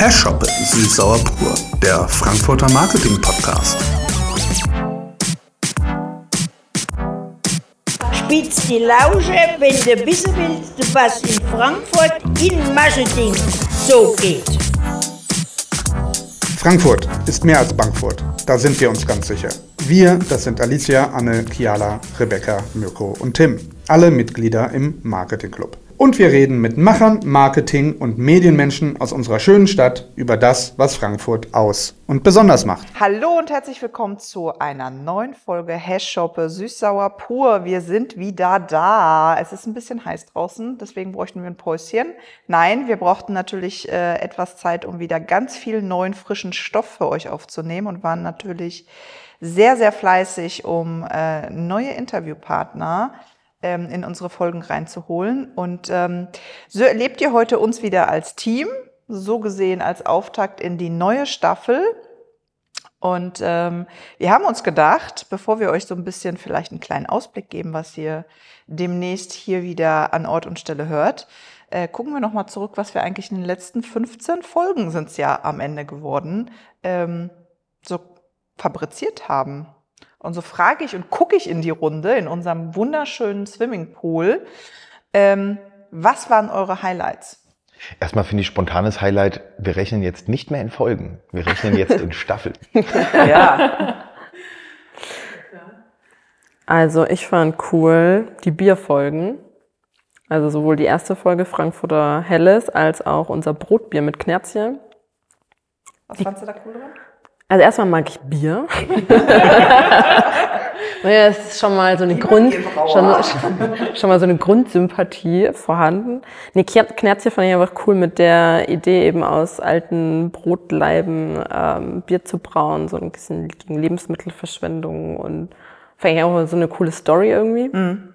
Herr Schoppe, Süßsauer pur, der Frankfurter Marketing Podcast. Spitz die Lausche, wenn du wissen willst, was in Frankfurt in Marketing so geht. Frankfurt ist mehr als Bankfurt. Da sind wir uns ganz sicher. Wir, das sind Alicia, Anne, Kiala, Rebecca, Mirko und Tim. Alle Mitglieder im Marketing Club. Und wir reden mit Machern, Marketing und Medienmenschen aus unserer schönen Stadt über das, was Frankfurt aus und besonders macht. Hallo und herzlich willkommen zu einer neuen Folge Hashshoppe Süßsauer pur. Wir sind wieder da. Es ist ein bisschen heiß draußen, deswegen bräuchten wir ein Päuschen. Nein, wir brauchten natürlich äh, etwas Zeit, um wieder ganz viel neuen, frischen Stoff für euch aufzunehmen und waren natürlich sehr, sehr fleißig, um äh, neue Interviewpartner ähm, in unsere Folgen reinzuholen. Und ähm, so erlebt ihr heute uns wieder als Team, so gesehen als Auftakt in die neue Staffel. Und ähm, wir haben uns gedacht, bevor wir euch so ein bisschen vielleicht einen kleinen Ausblick geben, was ihr demnächst hier wieder an Ort und Stelle hört, äh, gucken wir nochmal zurück, was wir eigentlich in den letzten 15 Folgen sind es ja am Ende geworden, ähm, so fabriziert haben. Und so frage ich und gucke ich in die Runde in unserem wunderschönen Swimmingpool. Ähm, was waren eure Highlights? Erstmal finde ich spontanes Highlight, wir rechnen jetzt nicht mehr in Folgen, wir rechnen jetzt in Staffeln. ja. Also ich fand cool die Bierfolgen. Also sowohl die erste Folge Frankfurter Helles als auch unser Brotbier mit Knerzchen. Was fandst du da cool dran? Also erstmal mag ich Bier. naja, es ist schon mal so eine Grund, schon, schon, mal so eine Grundsympathie vorhanden. Nee, Knerzchen fand ich einfach cool mit der Idee eben aus alten Brotleiben ähm, Bier zu brauen, so ein bisschen gegen Lebensmittelverschwendung und fand ich auch so eine coole Story irgendwie. Mhm.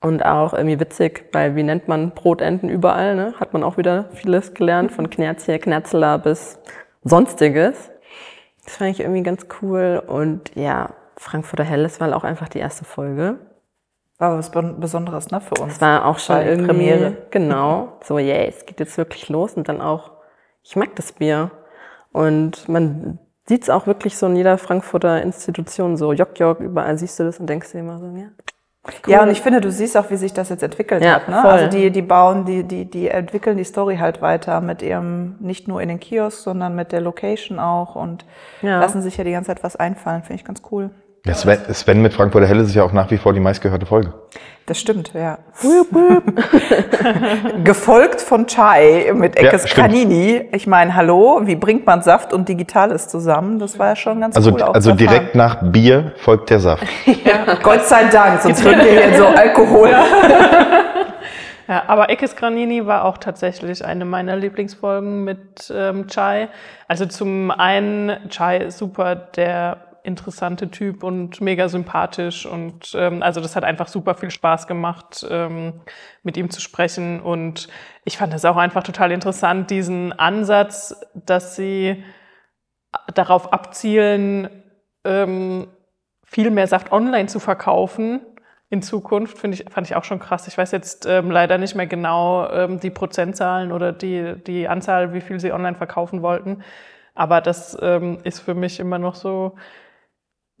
Und auch irgendwie witzig, weil wie nennt man Brotenten überall, ne? Hat man auch wieder vieles gelernt, von Knerzchen, Knärzeler bis Sonstiges. Das fand ich irgendwie ganz cool. Und ja, Frankfurter Helles war auch einfach die erste Folge. War was Besonderes, ne, für uns. Es war auch schon Bei irgendwie, Premiere. Genau. So, yeah, es geht jetzt wirklich los. Und dann auch, ich mag das Bier. Und man sieht es auch wirklich so in jeder Frankfurter Institution, so Jock Jock, überall siehst du das und denkst dir immer so, ja, Cool. Ja, und ich finde, du siehst auch, wie sich das jetzt entwickelt ja, hat. Ne? Voll. Also die, die bauen, die, die, die entwickeln die Story halt weiter mit ihrem, nicht nur in den Kiosk, sondern mit der Location auch und ja. lassen sich ja die ganze Zeit was einfallen. Finde ich ganz cool. Ja, Sven, Sven mit Frankfurter Helle ist ja auch nach wie vor die meistgehörte Folge. Das stimmt, ja. Gefolgt von Chai mit Eckes ja, Canini. Ich meine, hallo, wie bringt man Saft und Digitales zusammen? Das war ja schon ganz also, cool. Also direkt nach Bier folgt der Saft. ja, Gott sei Dank, sonst würden wir hier so Alkohol. Ja, aber Eckes Granini war auch tatsächlich eine meiner Lieblingsfolgen mit ähm, Chai. Also zum einen, Chai ist super, der interessante Typ und mega sympathisch. Und ähm, also das hat einfach super viel Spaß gemacht, ähm, mit ihm zu sprechen. Und ich fand das auch einfach total interessant, diesen Ansatz, dass sie darauf abzielen, ähm, viel mehr Saft online zu verkaufen in Zukunft, finde ich, fand ich auch schon krass. Ich weiß jetzt ähm, leider nicht mehr genau ähm, die Prozentzahlen oder die, die Anzahl, wie viel sie online verkaufen wollten. Aber das ähm, ist für mich immer noch so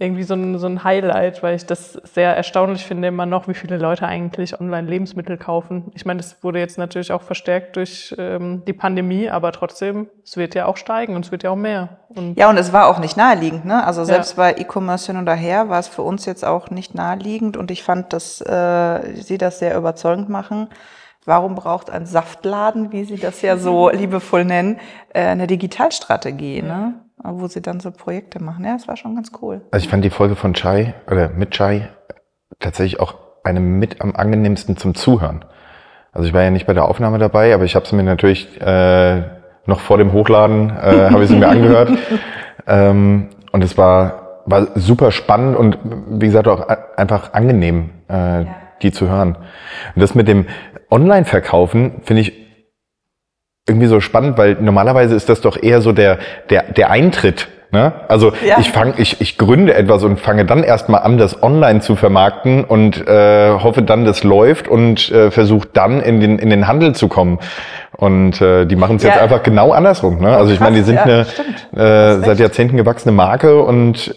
irgendwie so ein, so ein Highlight, weil ich das sehr erstaunlich finde immer noch, wie viele Leute eigentlich online Lebensmittel kaufen. Ich meine, das wurde jetzt natürlich auch verstärkt durch ähm, die Pandemie, aber trotzdem, es wird ja auch steigen und es wird ja auch mehr. Und ja, und es war auch nicht naheliegend, ne? Also selbst ja. bei E-Commerce hin und her war es für uns jetzt auch nicht naheliegend und ich fand, dass äh, sie das sehr überzeugend machen. Warum braucht ein Saftladen, wie sie das ja so liebevoll nennen, äh, eine Digitalstrategie, ne? Wo sie dann so Projekte machen. Ja, das war schon ganz cool. Also ich fand die Folge von Chai oder mit Chai tatsächlich auch eine mit am angenehmsten zum Zuhören. Also ich war ja nicht bei der Aufnahme dabei, aber ich habe sie mir natürlich äh, noch vor dem Hochladen äh, habe ich sie mir angehört ähm, und es war war super spannend und wie gesagt auch einfach angenehm, äh, ja. die zu hören. Und das mit dem Online-Verkaufen finde ich irgendwie so spannend, weil normalerweise ist das doch eher so der, der, der Eintritt Ne? Also Ja. ich fange, ich, ich gründe etwas und fange dann erstmal an, das online zu vermarkten und äh, hoffe dann, das läuft und äh, versuche dann in den, in den Handel zu kommen. Und äh, die machen es jetzt Ja. einfach genau andersrum. Ne? Also ich meine, die sind ja, eine äh, seit. Jahrzehnten gewachsene Marke und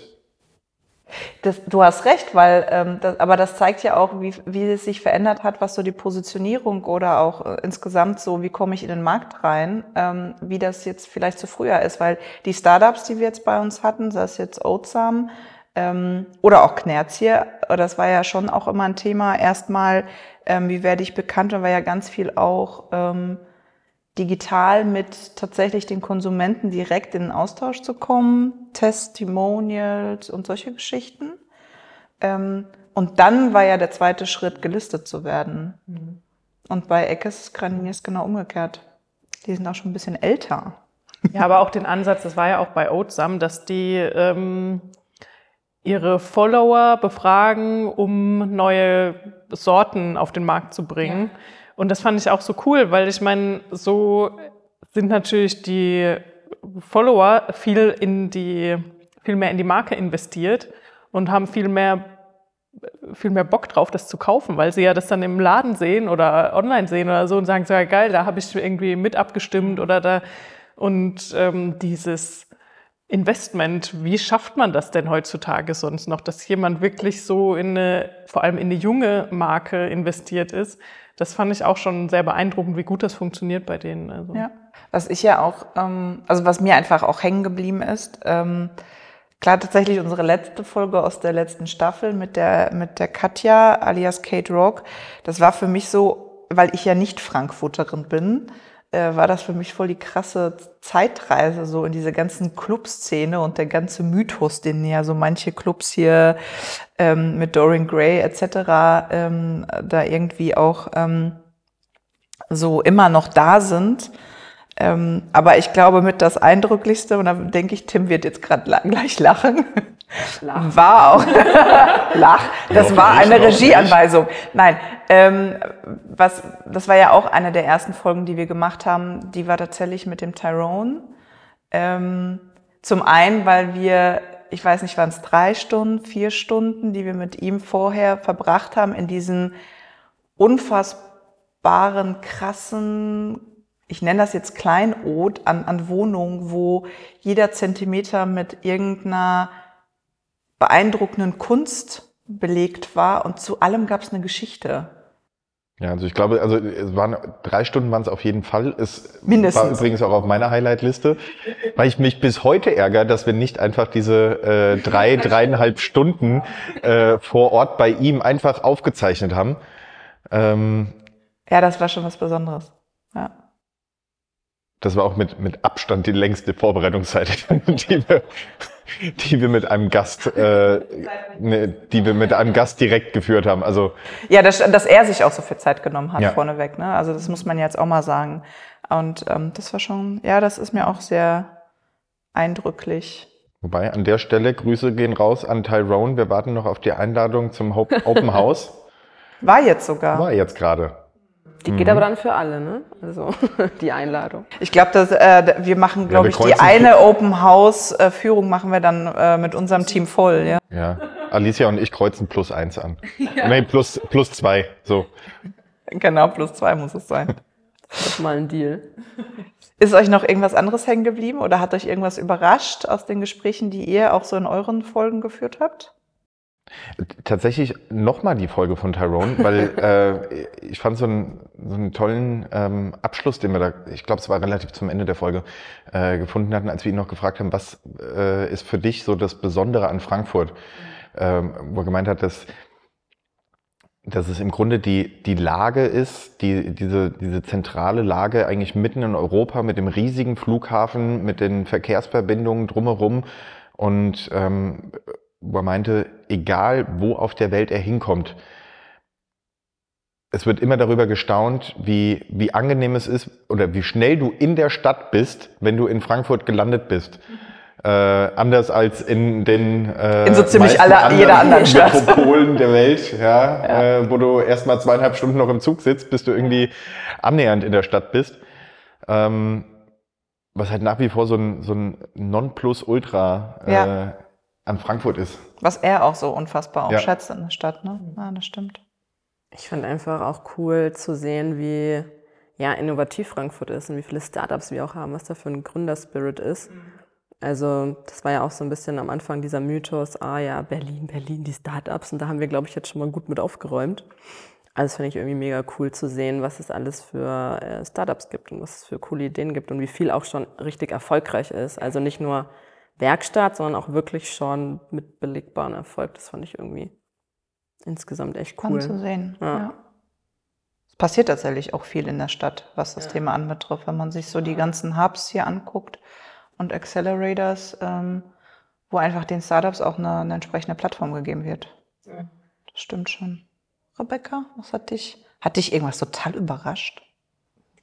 Das, du hast recht, weil ähm, das, aber das zeigt ja auch, wie, wie es sich verändert hat, was so die Positionierung oder auch äh, insgesamt so, wie komme ich in den Markt rein, ähm, wie das jetzt vielleicht zu früher ist, weil die Startups, die wir jetzt bei uns hatten, sei es jetzt Oatsam ähm, oder auch Knerzie, äh, das war ja schon auch immer ein Thema. Erstmal, ähm, wie werde ich bekannt, da war ja ganz viel auch ähm, digital mit tatsächlich den Konsumenten direkt in den Austausch zu kommen, Testimonials und solche Geschichten. Ähm, und dann war ja der zweite Schritt, gelistet zu werden. Und bei Eckes Granini ist genau umgekehrt. Die sind auch schon ein bisschen älter. Ja, aber auch den Ansatz, das war ja auch bei Oatsam, dass die ähm, ihre Follower befragen, um neue Sorten auf den Markt zu bringen. Und das fand ich auch so cool, weil ich meine, so sind natürlich die Follower viel in die, viel mehr in die Marke investiert und haben viel mehr viel mehr Bock drauf, das zu kaufen, weil sie ja das dann im Laden sehen oder online sehen oder so und sagen, so ja geil, da habe ich irgendwie mit abgestimmt oder da und ähm, dieses Investment, wie schafft man das denn heutzutage sonst noch, dass jemand wirklich so in eine, vor allem in eine junge Marke investiert ist? Das fand ich auch schon sehr beeindruckend, wie gut das funktioniert bei denen. Also. Ja. Was ich ja auch, ähm, also was mir einfach auch hängen geblieben ist, ähm, klar tatsächlich unsere letzte Folge aus der letzten Staffel mit der, mit der Katja alias Kate Rock, das war für mich so, weil ich ja nicht Frankfurterin bin, äh, war das für mich voll die krasse Zeitreise so in diese ganzen Clubszene und der ganze Mythos, den ja so manche Clubs hier ähm, mit Dorian Gray etc. Ähm, da irgendwie auch ähm, so immer noch da sind. Ähm, aber ich glaube, mit das Eindrücklichste, und da denke ich, Tim wird jetzt gerade gleich lachen, war auch, lach, das war eine. Regieanweisung. Nein, ähm, was, das war ja auch eine der ersten Folgen, die wir gemacht haben, die war tatsächlich mit dem Tyrone. Ähm, zum einen, weil wir, ich weiß nicht, waren es drei Stunden, vier Stunden, die wir mit ihm vorher verbracht haben in diesen unfassbaren, krassen, ich nenne das jetzt Kleinod an, an Wohnungen, wo jeder Zentimeter mit irgendeiner beeindruckenden Kunst belegt war und zu allem gab es eine Geschichte. Ja, also ich glaube, also es waren drei Stunden waren es auf jeden Fall. Es Mindestens. war übrigens auch auf meiner Highlight-Liste, weil ich mich bis heute ärgere, dass wir nicht einfach diese äh, drei, dreieinhalb Stunden äh, vor Ort bei ihm einfach aufgezeichnet haben. Ähm, Ja, das war schon was Besonderes. Das war auch mit, mit Abstand die längste Vorbereitungszeit, die wir, die wir mit einem Gast, äh, ne, die wir mit einem Gast direkt geführt haben. Also Ja, dass, dass er sich auch so viel Zeit genommen hat Ja. vorneweg. Ne? Also das muss man jetzt auch mal sagen. Und ähm, das war schon, ja, das ist mir auch sehr eindrücklich. Wobei, an der Stelle Grüße gehen raus an Tyrone. Wir warten noch auf die Einladung zum Open House. War jetzt sogar. War jetzt gerade. Die geht aber dann für alle, ne? Also die Einladung. Ich glaube, dass äh, wir machen, glaube wir ich, die eine Open House äh, Führung machen wir dann äh, mit unserem Team voll, ja. Ja. Alicia und ich kreuzen plus eins an. Nee, plus, plus zwei. So. Genau, plus zwei muss es sein. Das ist mal ein Deal. Ist euch noch irgendwas anderes hängen geblieben oder hat euch irgendwas überrascht aus den Gesprächen, die ihr auch so in euren Folgen geführt habt? Tatsächlich nochmal die Folge von Tyrone, weil äh, ich fand so einen, so einen tollen ähm, Abschluss, den wir da, ich glaube, es war relativ zum Ende der Folge, äh, gefunden hatten, als wir ihn noch gefragt haben, was äh, ist für dich so das Besondere an Frankfurt? Ähm, wo er gemeint hat, dass, dass es im Grunde die, die Lage ist, die, diese, diese zentrale Lage eigentlich mitten in Europa mit dem riesigen Flughafen, mit den Verkehrsverbindungen drumherum und ähm, wo er meinte, egal wo auf der Welt er hinkommt, es wird immer darüber gestaunt, wie, wie angenehm es ist oder wie schnell du in der Stadt bist, wenn du in Frankfurt gelandet bist. Äh, anders als in den äh, In so ziemlich meisten aller- jeder anderen Stadt. Metropolen der Welt, ja, Äh, wo du erstmal zweieinhalb Stunden noch im Zug sitzt, bis du irgendwie annähernd in der Stadt bist. Ähm, was halt nach wie vor so ein, so ein Nonplusultra äh, Ja. An Frankfurt ist. Was er auch so unfassbar auch Ja. schätzt in der Stadt, ne? Ja, das stimmt. Ich fand einfach auch cool zu sehen, wie ja, innovativ Frankfurt ist und wie viele Startups wir auch haben, was da für ein Gründerspirit ist. Also das war ja auch so ein bisschen am Anfang dieser Mythos, ah ja, Berlin, Berlin, die Startups. Und da haben wir, glaube ich, jetzt schon mal gut mit aufgeräumt. Also das finde ich irgendwie mega cool zu sehen, was es alles für äh, Startups gibt und was es für coole Ideen gibt und wie viel auch schon richtig erfolgreich ist. Also nicht nur Werkstatt, sondern auch wirklich schon mit belegbarem Erfolg. Das fand ich irgendwie insgesamt echt cool. Spannend zu sehen. Ja. Ja. Es passiert tatsächlich auch viel in der Stadt, was das Thema anbetrifft. Wenn man sich so die ganzen Hubs hier anguckt und Accelerators, ähm, wo einfach den Startups auch eine, eine entsprechende Plattform gegeben wird. Das stimmt schon. Rebecca, was hat dich, hat dich irgendwas total überrascht?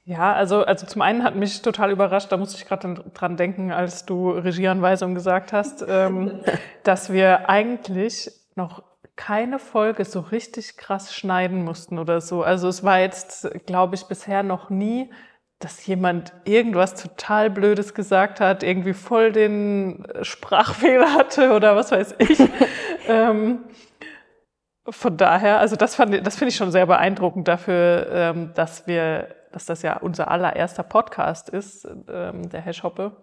Ja, also, also zum einen hat mich total überrascht, da musste ich gerade dran denken, als du Regieanweisung gesagt hast, ähm, dass wir eigentlich noch keine Folge so richtig krass schneiden mussten oder so. Also es war jetzt, glaube ich, bisher noch nie, dass jemand irgendwas total Blödes gesagt hat, irgendwie voll den Sprachfehler hatte oder was weiß ich. ähm, von daher, also das, fand, ich- das finde ich schon sehr beeindruckend dafür, ähm, dass wir, dass das ja unser allererster Podcast ist, ähm, der Hashhoppe.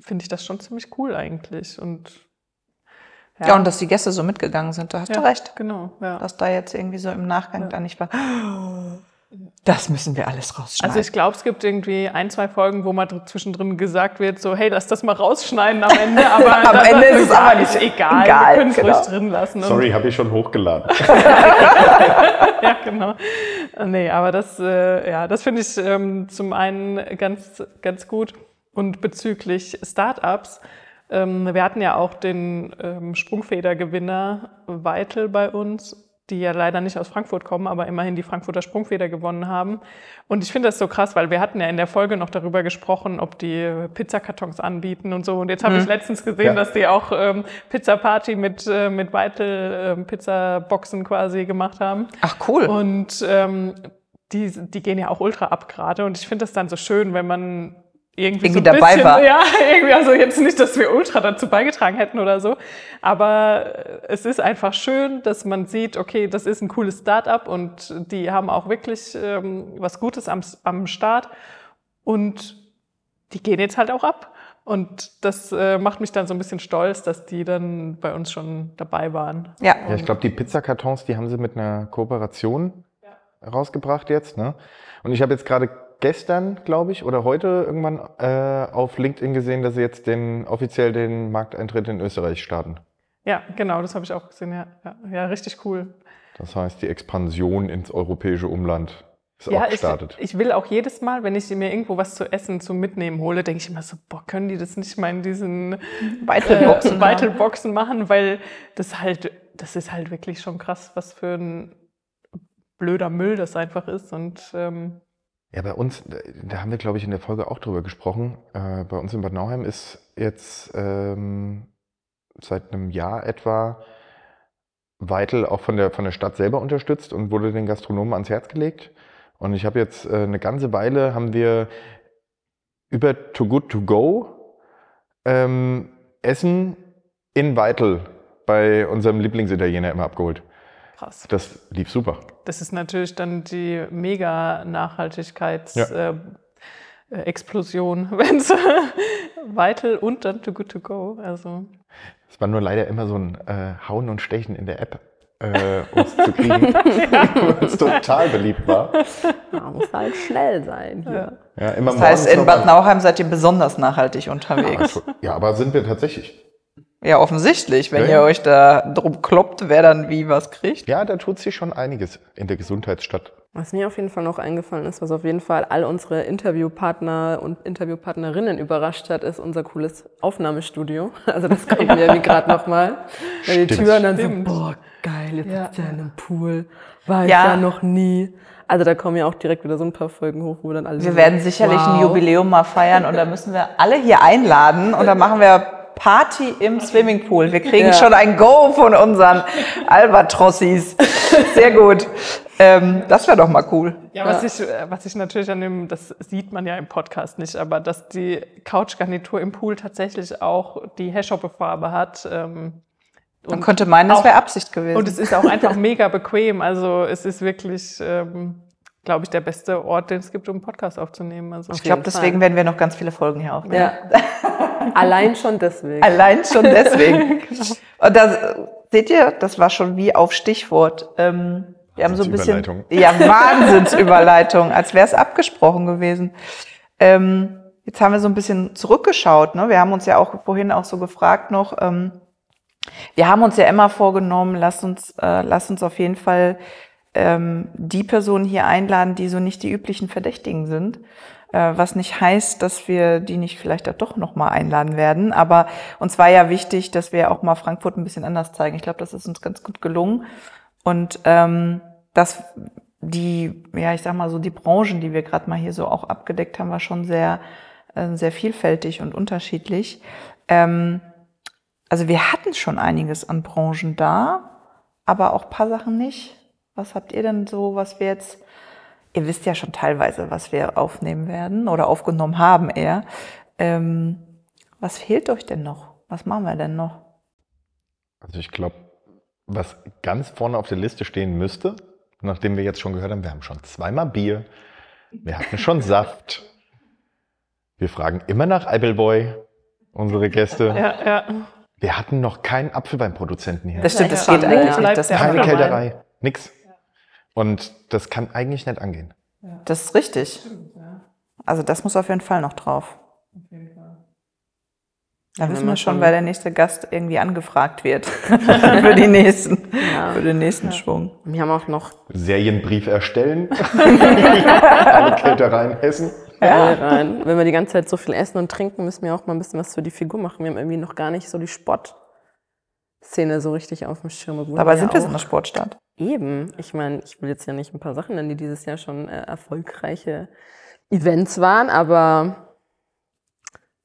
Finde ich das schon ziemlich cool eigentlich. Und Ja. und dass die Gäste so mitgegangen sind, da hast ja, du recht. Genau, ja. Dass da jetzt irgendwie so im Nachgang da nicht war. Das müssen wir alles rausschneiden. Also ich glaube, es gibt irgendwie ein, zwei Folgen, wo mal dr- zwischendrin gesagt wird, so, hey, lass das mal rausschneiden am Ende, aber Am das, Ende das ist es aber nicht egal, egal, wir können es genau. ruhig drin lassen. Und- Sorry, habe ich schon hochgeladen. ja, genau. Nee, aber das, äh, ja, das finde ich ähm, zum einen ganz, ganz gut. Und bezüglich Startups, ähm, wir hatten ja auch den ähm, Sprungfedergewinner Weitel bei uns, die ja leider nicht aus Frankfurt kommen, aber immerhin die Frankfurter Sprungfeder gewonnen haben. Und ich finde das so krass, weil wir hatten ja in der Folge noch darüber gesprochen, ob die Pizzakartons anbieten und so. Und jetzt habe ich letztens gesehen, Ja. dass die auch ähm, Pizza Party mit, äh, mit Weitel ähm, Pizzaboxen quasi gemacht haben. Ach cool. Und ähm, die, die gehen ja auch ultra ab gerade. Und ich finde das dann so schön, wenn man irgendwie, so Irgendwie ein dabei bisschen, war. Ja, irgendwie, also jetzt nicht, dass wir ultra dazu beigetragen hätten oder so. Aber es ist einfach schön, dass man sieht, okay, das ist ein cooles Start-up und die haben auch wirklich ähm, was Gutes am, am Start. Und die gehen jetzt halt auch ab. Und das äh, macht mich dann so ein bisschen stolz, dass die dann bei uns schon dabei waren. ja. Ja, ich glaube, die Pizzakartons, die haben sie mit einer Kooperation rausgebracht jetzt. Ne? Und ich habe jetzt gerade gestern, glaube ich, oder heute irgendwann äh, auf LinkedIn gesehen, dass sie jetzt den offiziell den Markteintritt in Österreich starten. Ja, genau, das habe ich auch gesehen. Ja, ja, ja richtig cool. Das heißt, die Expansion ins europäische Umland ist Ja, auch ich, gestartet. ich will auch jedes Mal, wenn ich mir irgendwo was zu essen zum Mitnehmen hole, denke ich immer so, boah, können die das nicht mal in diesen Weitelboxen. äh, Weitelboxen machen, weil das halt, das ist halt wirklich schon krass, was für ein blöder Müll das einfach ist. Und ähm, Ja, bei uns, da haben wir, glaube ich, in der Folge auch drüber gesprochen. Äh, bei uns in Bad Nauheim ist jetzt ähm, seit einem Jahr etwa Weitel auch von der, von der Stadt selber unterstützt und wurde den Gastronomen ans Herz gelegt. Und ich habe jetzt äh, eine ganze Weile, haben wir über Too Good To Go ähm, Essen in Weitel bei unserem Lieblingsitaliener immer abgeholt. Krass. Das lief super. Das ist natürlich dann die mega Nachhaltigkeits Ja. äh, Explosion, wenn es Weitel und dann Too Good To Go. Also Es war nur leider immer so ein äh, Hauen und Stechen in der App, äh, uns zu kriegen, weil es total beliebt war. Man muss halt schnell sein hier. Ja, immer Das heißt, in Bad Nauheim seid ihr besonders nachhaltig unterwegs. schon. Ja, aber sind wir tatsächlich. Ja, offensichtlich. Wenn Ja, ihr euch da drum kloppt, wer dann wie was kriegt. Ja, da tut sich schon einiges in der Gesundheitsstadt. Was mir auf jeden Fall noch eingefallen ist, was auf jeden Fall all unsere Interviewpartner und Interviewpartnerinnen überrascht hat, ist unser cooles Aufnahmestudio. Also das kommt mir irgendwie gerade nochmal. Wenn die. Türen dann Stimmt. so, boah, geil, jetzt Ja. sitzt ihr in einem Pool. War ich Ja. ja noch nie. Also da kommen ja auch direkt wieder so ein paar Folgen hoch, wo dann alle Wir werden sicherlich ein wow. Jubiläum mal feiern und da müssen wir alle hier einladen und dann machen wir Party im Swimmingpool. Wir kriegen Ja. schon ein Go von unseren Albatrossis. Sehr gut. Ähm, das wäre doch mal cool. Ja, was ich, äh, was ich natürlich an dem, das sieht man ja im Podcast nicht, aber dass die Couchgarnitur im Pool tatsächlich auch die Hashhoppe-Farbe hat. Ähm, Man könnte meinen, das wäre Absicht gewesen. Und es ist auch einfach mega bequem. Also es ist wirklich, ähm, glaube ich, der beste Ort, den es gibt, um einen Podcast aufzunehmen. Also ich glaube, deswegen werden wir noch ganz viele Folgen hier aufnehmen. Ja. Allein schon deswegen. Allein schon deswegen. Und da seht ihr, das war schon wie auf Stichwort. Ähm, wir haben so ein bisschen. Wahnsinnsüberleitung. Ja, Wahnsinnsüberleitung, als wäre es abgesprochen gewesen. Ähm, jetzt haben wir so ein bisschen zurückgeschaut. Ne? Wir haben uns ja auch vorhin auch so gefragt noch. Ähm, wir haben uns ja immer vorgenommen, lasst uns, äh, lasst uns auf jeden Fall ähm, die Personen hier einladen, die so nicht die üblichen Verdächtigen sind. Äh, was nicht heißt, dass wir die nicht vielleicht doch nochmal einladen werden. Aber uns war ja wichtig, dass wir auch mal Frankfurt ein bisschen anders zeigen. Ich glaube, das ist uns ganz gut gelungen. Und ähm, dass die, ja, ich sag mal so, die Branchen, die wir gerade mal hier so auch abgedeckt haben, war schon sehr, äh, sehr vielfältig und unterschiedlich. Ähm, also wir hatten schon einiges an Branchen da, aber auch paar Sachen nicht. Was habt ihr denn so, was wir jetzt, ihr wisst ja schon teilweise, was wir aufnehmen werden oder aufgenommen haben eher. Ähm, was fehlt euch denn noch? Was machen wir denn noch? Also ich glaube, was ganz vorne auf der Liste stehen müsste, nachdem wir jetzt schon gehört haben, wir haben schon zweimal Bier, wir hatten schon Saft, wir fragen immer nach Appleboy, unsere Gäste. ja, ja. Wir hatten noch keinen Apfelweinproduzenten hier. Das stimmt, das Ja, geht eigentlich nicht. Das, Keine. Kälterei, nix. Und das kann eigentlich nicht angehen. das ist richtig. Also das muss auf jeden Fall noch drauf. Da Ja, wissen wenn wir man schon, weil der nächste Gast irgendwie angefragt wird für die nächsten, Ja. für den nächsten Schwung. Wir haben auch noch Serienbrief erstellen. Alle Kältereien. Ball rein. Wenn wir die ganze Zeit so viel essen und trinken, müssen wir auch mal ein bisschen was für die Figur machen. Wir haben irgendwie noch gar nicht so die Sportszene so richtig auf dem Schirm. ja sind wir so eine Sportstadt? Eben. Ich meine, ich will jetzt ja nicht ein paar Sachen nennen, die dieses Jahr schon äh, erfolgreiche Events waren, aber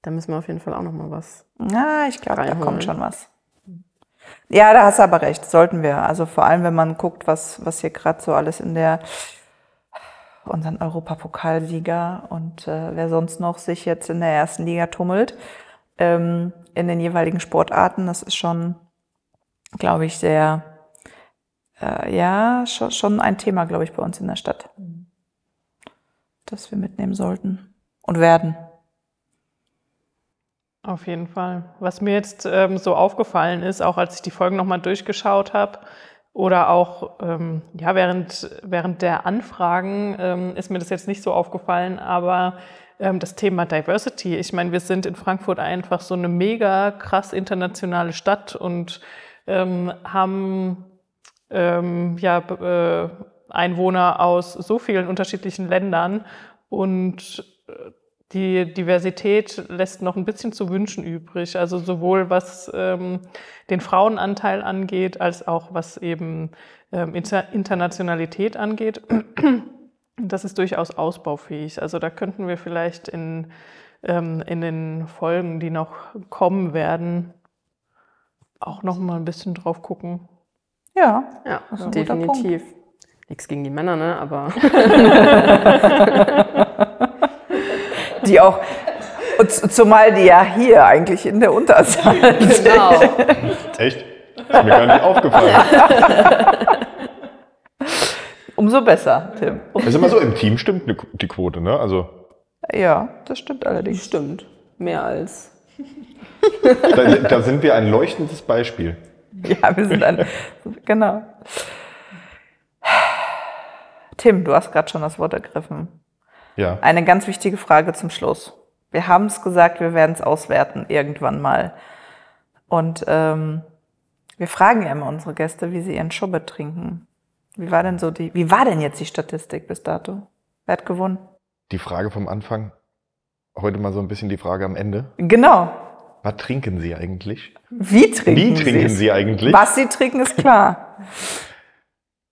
da müssen wir auf jeden Fall auch noch mal was. Na, ich glaube, da kommt schon was. Ja, da hast du aber recht, sollten wir. Also vor allem, wenn man guckt, was, was hier gerade so alles in der unseren Europapokalsieger und äh, wer sonst noch sich jetzt in der ersten Liga tummelt, ähm, in den jeweiligen Sportarten, das ist schon, glaube ich, sehr, äh, ja, schon, schon ein Thema, glaube ich, bei uns in der Stadt, das wir mitnehmen sollten und werden. Auf jeden Fall. Was mir jetzt ähm, so aufgefallen ist, auch als ich die Folgen nochmal durchgeschaut habe, oder auch ähm, ja, während, während der Anfragen ähm, ist mir das jetzt nicht so aufgefallen, aber ähm, das Thema Diversity, ich meine, wir sind in Frankfurt einfach so eine mega krass internationale Stadt und ähm, haben ähm, ja, äh, Einwohner aus so vielen unterschiedlichen Ländern und äh, die Diversität lässt noch ein bisschen zu wünschen übrig. Also sowohl was ähm, den Frauenanteil angeht, als auch was eben ähm, Inter Internationalität angeht. Das ist durchaus ausbaufähig. Also da könnten wir vielleicht in, ähm, in den Folgen, die noch kommen werden, auch noch mal ein bisschen drauf gucken. Ja, Ja, Das ist ein definitiv. Nichts gegen die Männer, ne? Aber die auch, zumal die ja hier eigentlich in der Unterzahl sind. genau. Echt? Ist mir gar nicht aufgefallen. Umso besser, Tim. Um, Ist immer so, im Team stimmt ne- die Quote, ne? Also ja, das stimmt allerdings. Stimmt. Mehr als. da, da sind wir ein leuchtendes Beispiel. Ja, wir sind ein, genau. Tim, du hast gerade schon das Wort ergriffen. Ja. Eine ganz wichtige Frage zum Schluss. Wir haben es gesagt, wir werden es auswerten irgendwann mal. Und ähm, wir fragen ja immer unsere Gäste, wie sie ihren Schubbe trinken. Wie war denn so die, wie war denn jetzt die Statistik bis dato? Wer hat gewonnen? Die Frage vom Anfang, heute mal so ein bisschen die Frage am Ende. Genau. Was trinken Sie eigentlich? Wie trinken Wie trinken? Sie eigentlich? Was sie trinken, ist klar.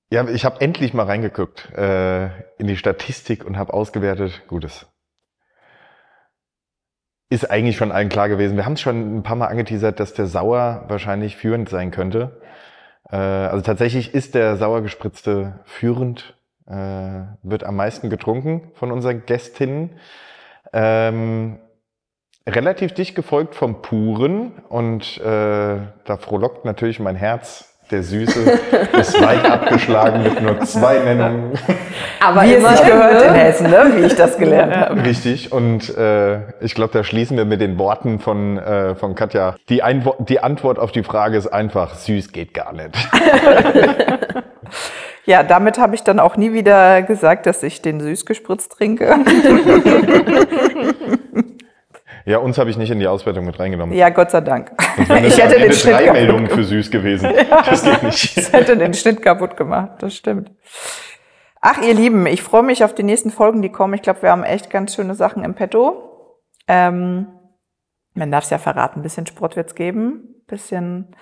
Ja, ich habe endlich mal reingeguckt äh, in die Statistik und habe ausgewertet. Gutes. ist eigentlich schon allen klar gewesen. Wir haben es schon ein paar Mal angeteasert, dass der Sauer wahrscheinlich führend sein könnte. Äh, also tatsächlich ist der sauer gespritzte führend, äh, wird am meisten getrunken von unseren Gästinnen. Ähm, relativ dicht gefolgt vom Puren und äh, da frohlockt natürlich mein Herz. Der Süße ist weit abgeschlagen mit nur zwei Nennungen. Aber wie es sich gehört in Hessen, ne? wie ich das gelernt habe. Richtig. Und äh, ich glaube, da schließen wir mit den Worten von, äh, von Katja. Die, Einwo die Antwort auf die Frage ist einfach, süß geht gar nicht. Ja, damit habe ich dann auch nie wieder gesagt, dass ich den süß gespritzt trinke. Ja, uns habe ich nicht in die Auswertung mit reingenommen. Ja, Gott sei Dank. Ich hätte den Schnitt drei Meldungen für süß gewesen. Ja, das geht nicht. Das hätte den Schnitt kaputt gemacht, das stimmt. Ach, ihr Lieben, ich freue mich auf die nächsten Folgen, die kommen. Ich glaube, wir haben echt ganz schöne Sachen im Petto. Ähm, man darf es ja verraten, ein bisschen Sport wird es geben, ein bisschen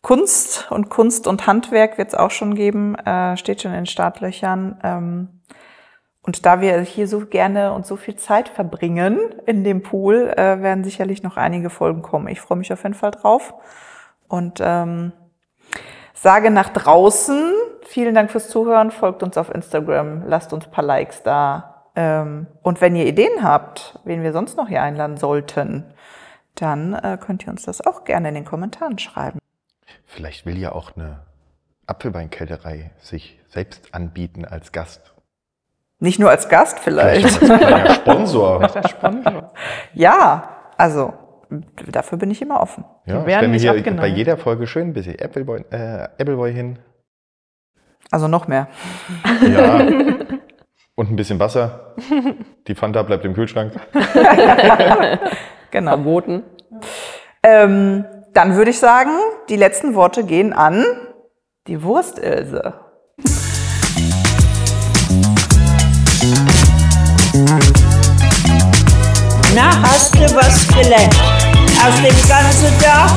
Kunst und Kunst und Handwerk wird es auch schon geben, äh, steht schon in den Startlöchern. Ähm, und da wir hier so gerne und so viel Zeit verbringen in dem Pool, äh, werden sicherlich noch einige Folgen kommen. Ich freue mich auf jeden Fall drauf. Und ähm, sage nach draußen, vielen Dank fürs Zuhören, folgt uns auf Instagram, lasst uns ein paar Likes da. Ähm, und wenn ihr Ideen habt, wen wir sonst noch hier einladen sollten, dann äh, könnt ihr uns das auch gerne in den Kommentaren schreiben. Vielleicht will ja auch eine Apfelweinkälterei sich selbst anbieten als Gast. Nicht nur als Gast vielleicht. vielleicht als Sponsor. Vielleicht als Sponsor. ja, also dafür bin ich immer offen. Ja, wir hier bei jeder Folge schön ein bisschen Appleboy, äh, Appleboy hin. Also noch mehr. Ja. Und ein bisschen Wasser. Die Fanta bleibt im Kühlschrank. genau. Verboten. Ähm, dann würde ich sagen, die letzten Worte gehen an die Wurstilse. Na, hast du was gelernt? Aus dem ganzen Tag